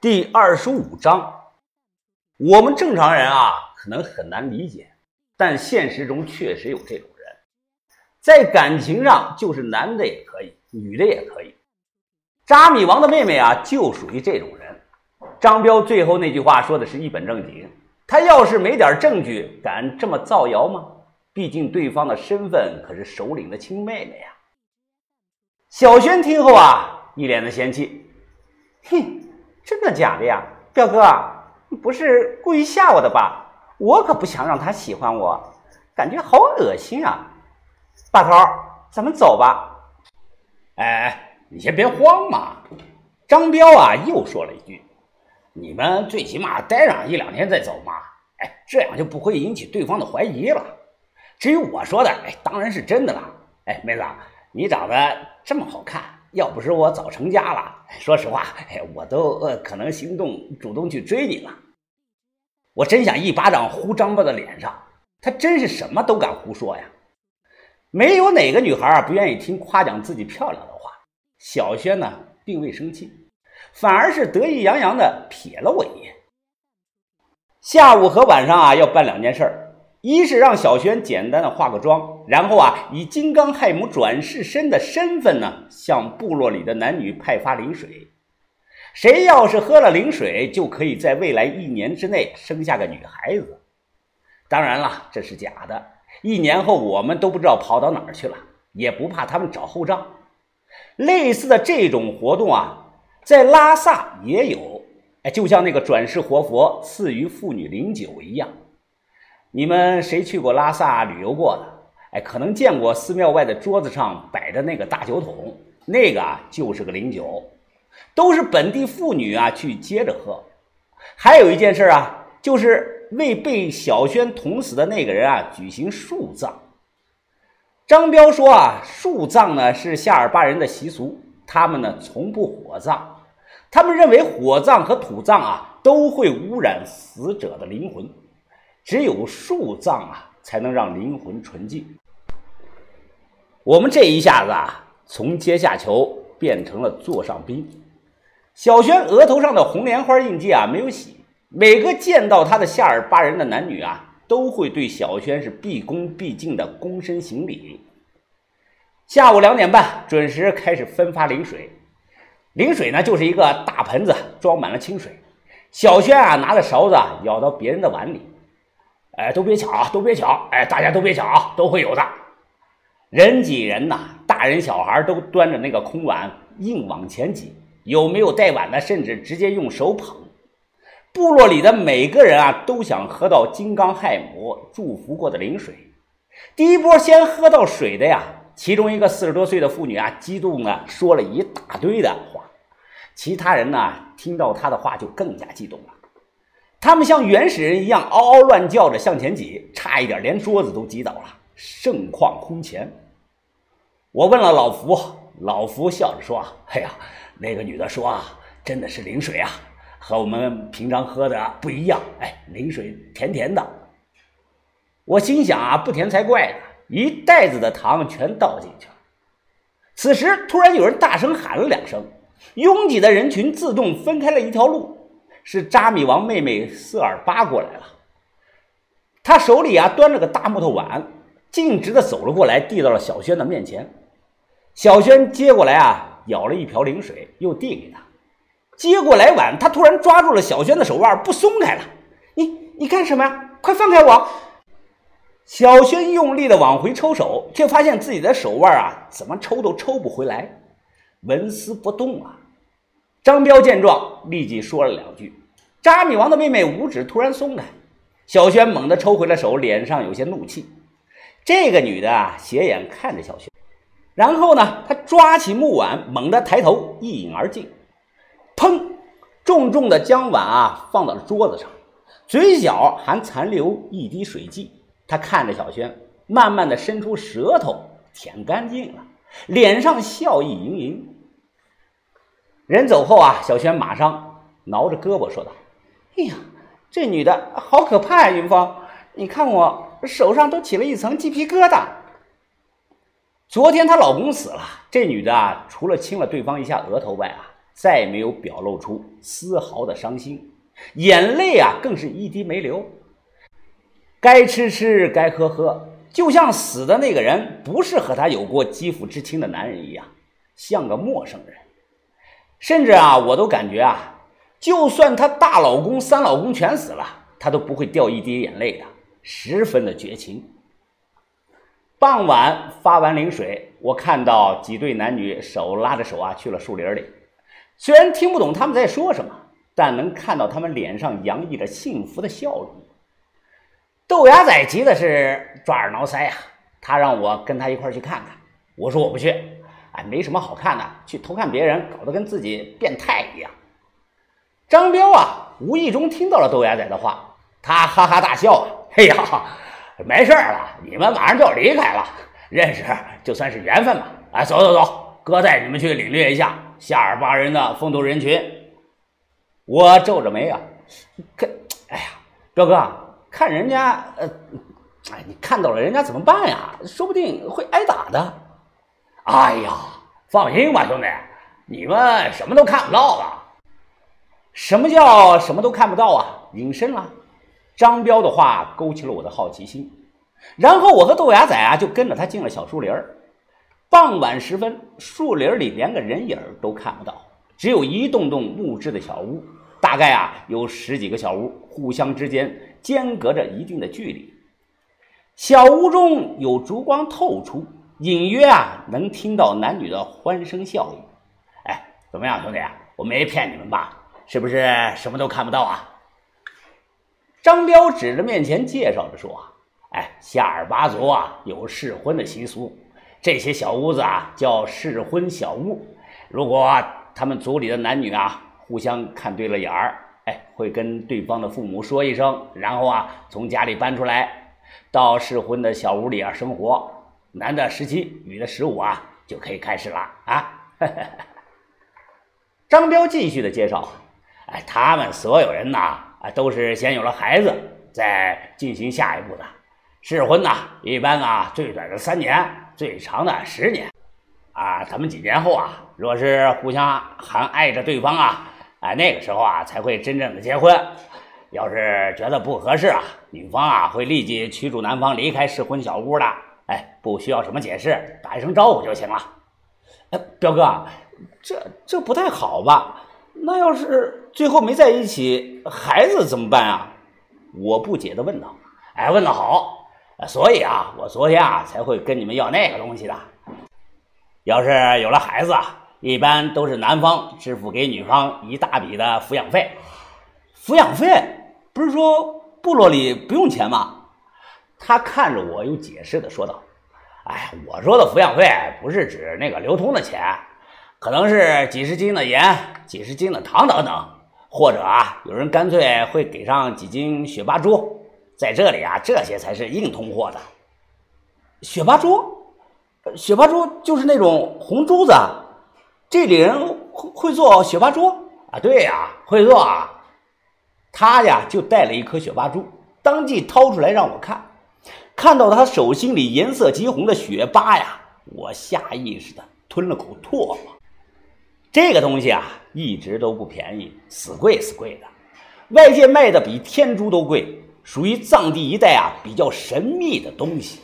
第二十五章，我们正常人啊，可能很难理解，但现实中确实有这种人，在感情上就是男的也可以，女的也可以。扎米王的妹妹啊，就属于这种人。张彪最后那句话说的是一本正经，他要是没点证据，敢这么造谣吗？毕竟对方的身份可是首领的亲妹妹呀。小轩听后啊，一脸的嫌弃，哼。真的假的呀，表哥，你不是故意吓我的吧？我可不想让他喜欢我，感觉好恶心啊！把头，咱们走吧。哎哎，你先别慌嘛。张彪啊，又说了一句：“你们最起码待上一两天再走嘛。”哎，这样就不会引起对方的怀疑了。至于我说的，哎，当然是真的了。哎，妹子，你长得这么好看。要不是我早成家了，说实话，我都呃可能心动主动去追你了。我真想一巴掌呼张彪的脸上，他真是什么都敢胡说呀！没有哪个女孩啊不愿意听夸奖自己漂亮的话。小轩呢，并未生气，反而是得意洋洋的瞥了我一眼。下午和晚上啊，要办两件事儿。一是让小轩简单的化个妆，然后啊，以金刚亥母转世身的身份呢，向部落里的男女派发灵水。谁要是喝了灵水，就可以在未来一年之内生下个女孩子。当然了，这是假的。一年后，我们都不知道跑到哪儿去了，也不怕他们找后账。类似的这种活动啊，在拉萨也有。哎，就像那个转世活佛赐予妇女灵酒一样。你们谁去过拉萨旅游过的？哎，可能见过寺庙外的桌子上摆着那个大酒桶，那个啊就是个灵酒，都是本地妇女啊去接着喝。还有一件事啊，就是为被小轩捅死的那个人啊举行树葬。张彪说啊，树葬呢是夏尔巴人的习俗，他们呢从不火葬，他们认为火葬和土葬啊都会污染死者的灵魂。只有树葬啊，才能让灵魂纯净。我们这一下子啊，从阶下囚变成了座上宾。小轩额头上的红莲花印记啊，没有洗。每个见到他的夏尔巴人的男女啊，都会对小轩是毕恭毕敬的躬身行礼。下午两点半准时开始分发灵水。灵水呢，就是一个大盆子装满了清水。小轩啊，拿着勺子啊舀到别人的碗里。哎，都别抢啊！都别抢！哎，大家都别抢啊！都会有的。人挤人呐，大人小孩都端着那个空碗硬往前挤，有没有带碗的，甚至直接用手捧。部落里的每个人啊，都想喝到金刚亥母祝福过的灵水。第一波先喝到水的呀，其中一个四十多岁的妇女啊，激动的说了一大堆的话。其他人呢，听到她的话就更加激动了。他们像原始人一样嗷嗷乱叫着向前挤，差一点连桌子都挤倒了，盛况空前。我问了老福，老福笑着说：“哎呀，那个女的说啊，真的是灵水啊，和我们平常喝的不一样。哎，灵水甜甜的。”我心想啊，不甜才怪呢，一袋子的糖全倒进去了。此时突然有人大声喊了两声，拥挤的人群自动分开了一条路。是扎米王妹妹瑟尔巴过来了，她手里啊端着个大木头碗，径直的走了过来，递到了小轩的面前。小轩接过来啊，舀了一瓢灵水，又递给他。接过来碗，他突然抓住了小轩的手腕，不松开了。你你干什么呀？快放开我！小轩用力的往回抽手，却发现自己的手腕啊，怎么抽都抽不回来，纹丝不动啊。张彪见状，立即说了两句。扎米王的妹妹五指突然松开，小轩猛地抽回了手，脸上有些怒气。这个女的啊，斜眼看着小轩，然后呢，她抓起木碗，猛地抬头一饮而尽，砰！重重的将碗啊放到了桌子上，嘴角还残留一滴水迹。她看着小轩，慢慢的伸出舌头舔干净了，脸上笑意盈盈。人走后啊，小轩马上挠着胳膊说道：“哎呀，这女的好可怕呀！云峰，你看我手上都起了一层鸡皮疙瘩。昨天她老公死了，这女的啊，除了亲了对方一下额头外啊，再没有表露出丝毫的伤心，眼泪啊更是一滴没流。该吃吃，该喝喝，就像死的那个人不是和他有过肌肤之亲的男人一样，像个陌生人。甚至啊，我都感觉啊，就算她大老公、三老公全死了，她都不会掉一滴眼泪的，十分的绝情。傍晚发完灵水，我看到几对男女手拉着手啊去了树林里，虽然听不懂他们在说什么，但能看到他们脸上洋溢着幸福的笑容。豆芽仔急的是抓耳挠腮呀，他让我跟他一块去看看。我说我不去，哎，没什么好看的，去偷看别人，搞得跟自己变态一样。张彪啊，无意中听到了豆芽仔的话，他哈哈大笑啊，哎呀，没事了，你们马上就要离开了，认识就算是缘分吧。哎，走走走，哥带你们去领略一下夏尔巴人的风土人情。我皱着眉啊，看，哎呀，彪哥。看人家，呃，哎，你看到了人家怎么办呀？说不定会挨打的。哎呀，放心吧，兄弟，你们什么都看不到了。什么叫什么都看不到啊？隐身了。张彪的话勾起了我的好奇心，然后我和豆芽仔啊就跟着他进了小树林儿傍晚时分，树林里连个人影都看不到，只有一栋栋木质的小屋。大概啊有十几个小屋，互相之间间隔着一定的距离。小屋中有烛光透出，隐约啊能听到男女的欢声笑语。哎，怎么样，兄弟？我没骗你们吧？是不是什么都看不到啊？张彪指着面前介绍着说：“哎，夏尔巴族啊有试婚的习俗，这些小屋子啊叫试婚小屋。如果他们族里的男女啊……”互相看对了眼儿，哎，会跟对方的父母说一声，然后啊，从家里搬出来，到适婚的小屋里啊生活。男的十七，女的十五啊，就可以开始了啊。张彪继续的介绍，哎，他们所有人呐，啊，都是先有了孩子，再进行下一步的试婚呢。一般啊，最短的三年，最长的十年。啊，他们几年后啊，若是互相还爱着对方啊。哎，那个时候啊，才会真正的结婚。要是觉得不合适啊，女方啊会立即驱逐男方离开试婚小屋的。哎，不需要什么解释，打一声招呼就行了。哎，彪哥，这这不太好吧？那要是最后没在一起，孩子怎么办啊？我不解的问道。哎，问的好。所以啊，我昨天啊才会跟你们要那个东西的。要是有了孩子啊。一般都是男方支付给女方一大笔的抚养费，抚养费不是说部落里不用钱吗？他看着我，又解释的说道：“哎，我说的抚养费不是指那个流通的钱，可能是几十斤的盐、几十斤的糖等等，或者啊，有人干脆会给上几斤雪巴珠，在这里啊，这些才是硬通货的。雪巴珠，雪巴珠就是那种红珠子。”这里人会会做雪巴珠啊？对呀，会做啊。他呀就带了一颗雪巴珠，当即掏出来让我看。看到他手心里颜色极红的雪巴呀，我下意识的吞了口唾沫。这个东西啊，一直都不便宜，死贵死贵的，外界卖的比天珠都贵，属于藏地一带啊比较神秘的东西。